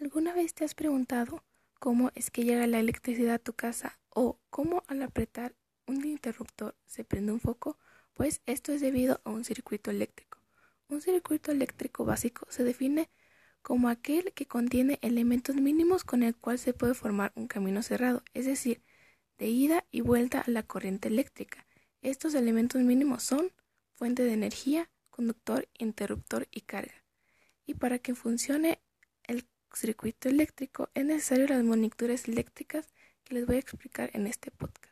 ¿Alguna vez te has preguntado cómo es que llega la electricidad a tu casa o cómo al apretar un interruptor se prende un foco? Pues esto es debido a un circuito eléctrico. Un circuito eléctrico básico se define como aquel que contiene elementos mínimos con el cual se puede formar un camino cerrado, es decir, de ida y vuelta a la corriente eléctrica. Estos elementos mínimos son fuente de energía, conductor, interruptor y carga. Y para que funcione circuito eléctrico es necesario las monituras eléctricas que les voy a explicar en este podcast.